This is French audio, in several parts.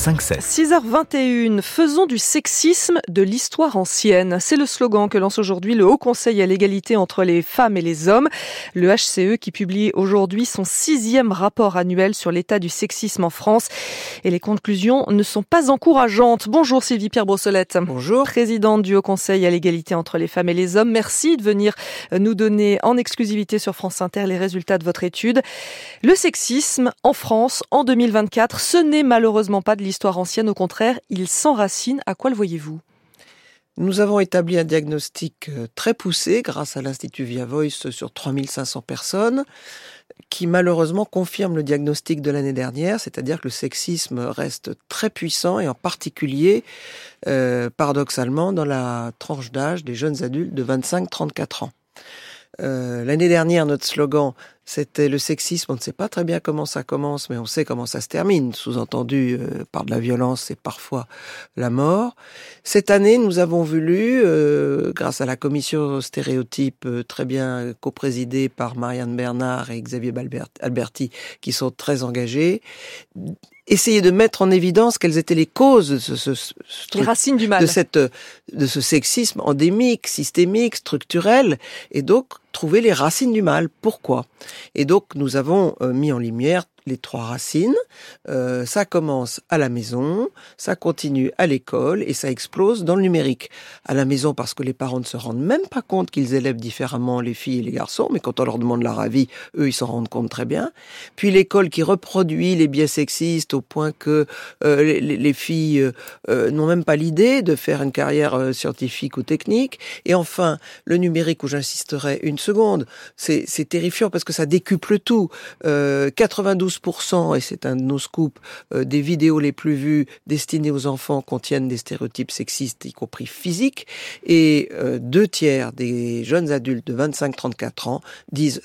6h21, faisons du sexisme de l'histoire ancienne. C'est le slogan que lance aujourd'hui le Haut Conseil à l'égalité entre les femmes et les hommes. Le HCE qui publie aujourd'hui son sixième rapport annuel sur l'état du sexisme en France. Et les conclusions ne sont pas encourageantes. Bonjour Sylvie Pierre Brossolette. Bonjour. Présidente du Haut Conseil à l'égalité entre les femmes et les hommes. Merci de venir nous donner en exclusivité sur France Inter les résultats de votre étude. Le sexisme en France en 2024, ce n'est malheureusement pas de l'histoire ancienne, au contraire, il s'enracine. À quoi le voyez-vous? Nous avons établi un diagnostic euh, très poussé grâce à l'Institut Via Voice sur 3500 personnes qui malheureusement confirme le diagnostic de l'année dernière, c'est-à-dire que le sexisme reste très puissant et en particulier, euh, paradoxalement, dans la tranche d'âge des jeunes adultes de 25-34 ans. Euh, l'année dernière, notre slogan, c'était le sexisme. On ne sait pas très bien comment ça commence, mais on sait comment ça se termine. Sous-entendu euh, par de la violence et parfois la mort. Cette année, nous avons voulu, euh, grâce à la commission stéréotype très bien coprésidée par Marianne Bernard et Xavier Alberti, qui sont très engagés, essayer de mettre en évidence quelles étaient les causes de ce, les racines du mal de cette de ce sexisme endémique, systémique, structurel, et donc trouver les racines du mal. Pourquoi? Et donc nous avons euh, mis en lumière les trois racines. Euh, ça commence à la maison, ça continue à l'école et ça explose dans le numérique. À la maison parce que les parents ne se rendent même pas compte qu'ils élèvent différemment les filles et les garçons, mais quand on leur demande leur avis, eux ils s'en rendent compte très bien. Puis l'école qui reproduit les biais sexistes au point que euh, les, filles n'ont même pas l'idée de faire une carrière scientifique ou technique. Et enfin le numérique où j'insisterai une seconde. C'est terrifiant parce que ça décuple tout. 92%, euh, et c'est un de nos scoops, euh, des vidéos les plus vues destinées aux enfants contiennent des stéréotypes sexistes, y compris physiques. Et euh, deux tiers des jeunes adultes de 25-34 ans disent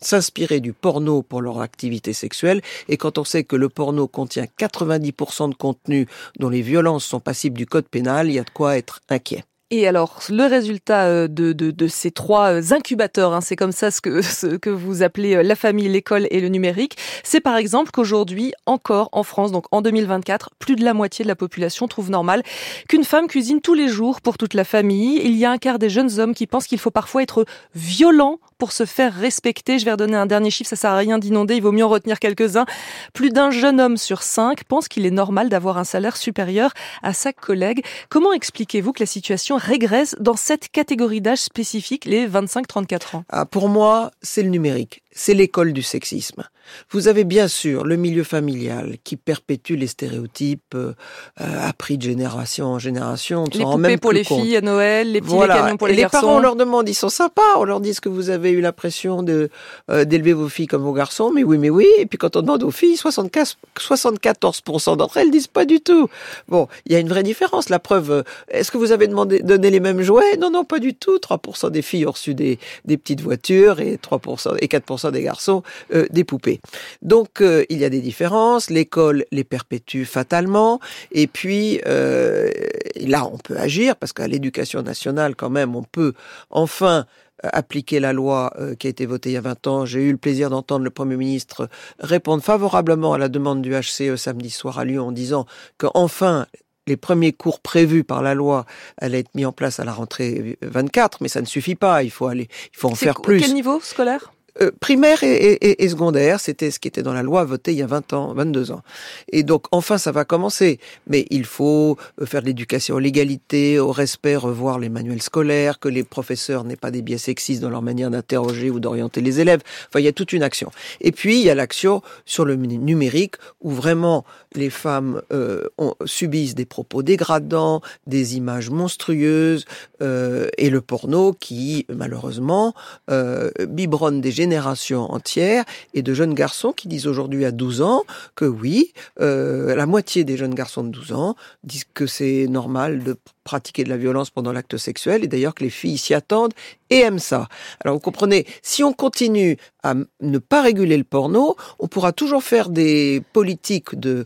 s'inspirer du porno pour leur activité sexuelle. Et quand on sait que le porno contient 90% de contenu dont les violences sont passibles du code pénal, il y a de quoi être inquiet. Et alors, le résultat euh, de, de, de ces trois euh, incubateurs, hein, c'est comme ça ce que, ce que vous appelez euh, la famille, l'école et le numérique, c'est par exemple qu'aujourd'hui, encore en France, donc en 2024, plus de la moitié de la population trouve normal qu'une femme cuisine tous les jours pour toute la famille. Il y a un quart des jeunes hommes qui pensent qu'il faut parfois être violent pour se faire respecter. Je vais redonner un dernier chiffre, ça sert à rien d'inonder, il vaut mieux en retenir quelques-uns. Plus d'un jeune homme sur cinq pense qu'il est normal d'avoir un salaire supérieur à sa collègue. Comment expliquez-vous que la situation régresse dans cette catégorie d'âge spécifique, les 25-34 ans. Ah, Pour moi, c'est le numérique c'est l'école du sexisme. Vous avez bien sûr le milieu familial qui perpétue les stéréotypes euh, appris de génération en génération. les poupées pour les filles à Noël, les petits voilà. pour les, et les garçons. parents, on leur demande, ils sont sympas, on leur dit que vous avez eu l'impression de euh, d'élever vos filles comme vos garçons, mais oui, mais oui. Et puis quand on demande aux filles, 74, 74% d'entre elles disent pas du tout. Bon, il y a une vraie différence. La preuve, euh, est-ce que vous avez demandé, donné les mêmes jouets? Non, non, pas du tout. 3% des filles ont reçu des, des petites voitures et 3% et 4% des garçons euh, des poupées. Donc euh, il y a des différences, l'école les perpétue fatalement, et puis euh, là on peut agir, parce qu'à l'éducation nationale quand même on peut enfin appliquer la loi qui a été votée il y a 20 ans. J'ai eu le plaisir d'entendre le Premier ministre répondre favorablement à la demande du HCE samedi soir à Lyon en disant qu'enfin les premiers cours prévus par la loi allaient être mis en place à la rentrée 24, mais ça ne suffit pas. Il faut aller, il faut en faire plus. Quel niveau scolaire? Euh, primaire et, et, et secondaire, c'était ce qui était dans la loi votée il y a 20 ans, 22 ans. Et donc enfin ça va commencer, mais il faut euh, faire de l'éducation à l'égalité, au respect, revoir les manuels scolaires, que les professeurs n'aient pas des biais sexistes dans leur manière d'interroger ou d'orienter les élèves. Enfin, il y a toute une action. Et puis il y a l'action sur le numérique où vraiment les femmes euh, subissent des propos dégradants, des images monstrueuses euh, et le porno qui malheureusement euh, biberonne des générations entières et de jeunes garçons qui disent aujourd'hui à 12 ans que oui, euh, la moitié des jeunes garçons de 12 ans disent que c'est normal de pratiquer de la violence pendant l'acte sexuel, et d'ailleurs que les filles s'y attendent et aiment ça. Alors vous comprenez, si on continue à ne pas réguler le porno, on pourra toujours faire des politiques de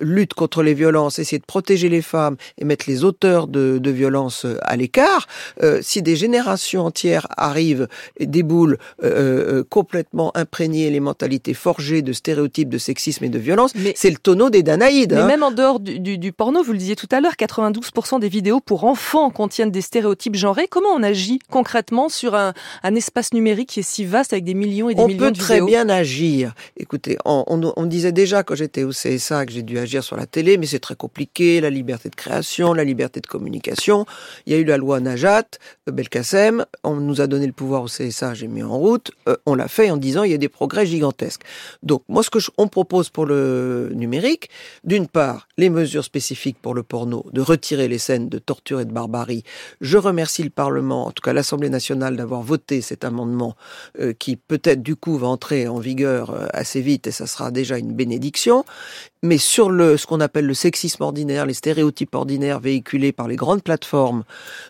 lutte contre les violences, essayer de protéger les femmes et mettre les auteurs de, de violences euh, à l'écart. Euh, si des générations entières arrivent et déboulent euh, euh, complètement imprégnées les mentalités forgées de stéréotypes de sexisme et de violence, c'est le tonneau des Danaïdes. Mais hein. même en dehors du, du, du, porno, vous le disiez tout à l'heure, 92% des vidéos pour enfants contiennent des stéréotypes genrés. Comment on agit concrètement sur un, un espace numérique qui est si vaste avec des millions et des on millions de vidéos On peut très bien agir. Écoutez, on, on, on disait déjà quand j'étais au CSA que j'ai dû agir sur la télé, mais c'est très compliqué, la liberté de création, la liberté de communication. Il y a eu la loi Najat, euh, Belkacem, on nous a donné le pouvoir au CSA, j'ai mis en route, euh, on l'a fait en disant il y a des progrès gigantesques. Donc moi ce que je, on propose pour le numérique, d'une part les mesures spécifiques pour le porno, de retirer les scènes de torture et de barbarie. Je remercie le Parlement, en tout cas l'Assemblée nationale, d'avoir voté cet amendement euh, qui peut-être du coup va entrer en vigueur euh, assez vite et ça sera déjà une bénédiction. Mais sur le ce qu'on appelle le sexisme ordinaire, les stéréotypes ordinaires véhiculés par les grandes plateformes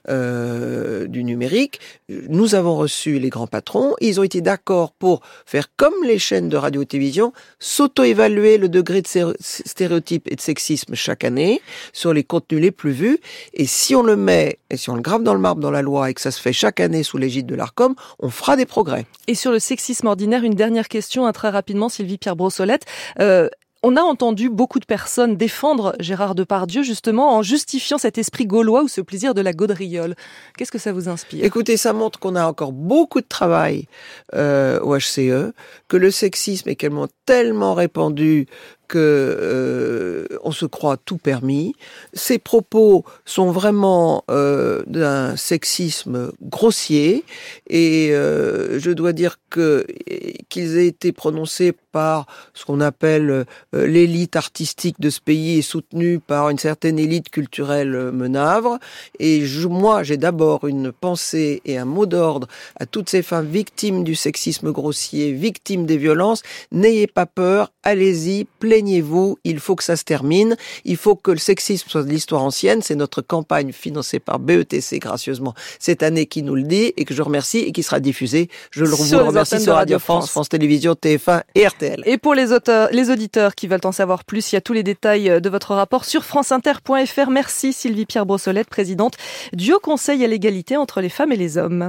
euh, du numérique, nous avons reçu les grands patrons. Ils ont été d'accord pour faire comme les chaînes de radio-télévision, s'auto-évaluer le degré de stéréotypes et de sexisme chaque année sur les contenus les plus vus. Et si on le met et si on le grave dans le marbre dans la loi et que ça se fait chaque année sous l'égide de l'Arcom, on fera des progrès. Et sur le sexisme ordinaire, une dernière question, hein, très rapidement, Sylvie Pierre Brossolette. Euh, on a entendu beaucoup de personnes défendre Gérard Depardieu justement en justifiant cet esprit gaulois ou ce plaisir de la gaudriole. Qu'est-ce que ça vous inspire? Écoutez, ça montre qu'on a encore beaucoup de travail euh, au HCE, que le sexisme est tellement répandu que euh, on se croit tout permis. Ces propos sont vraiment euh, d'un sexisme grossier et euh, je dois dire que qu'ils aient été prononcés par ce qu'on appelle euh, l'élite artistique de ce pays et soutenus par une certaine élite culturelle menavre. Et je, moi, j'ai d'abord une pensée et un mot d'ordre à toutes ces femmes victimes du sexisme grossier, victimes des violences. N'ayez pas peur, allez-y, plaignez-vous, il faut que ça se termine, il faut que le sexisme soit de l'histoire ancienne, c'est notre campagne financée par BETC gracieusement cette année qui nous le dit et que je remercie et qui sera diffusée, je le vous remercie sur Radio France, France, France Télévisions, TF1 et RTL. Et pour les auteurs, les auditeurs qui veulent en savoir plus, il y a tous les détails de votre rapport sur franceinter.fr. Merci Sylvie Pierre Brossolette, présidente du Haut Conseil à l'égalité entre les femmes et les hommes.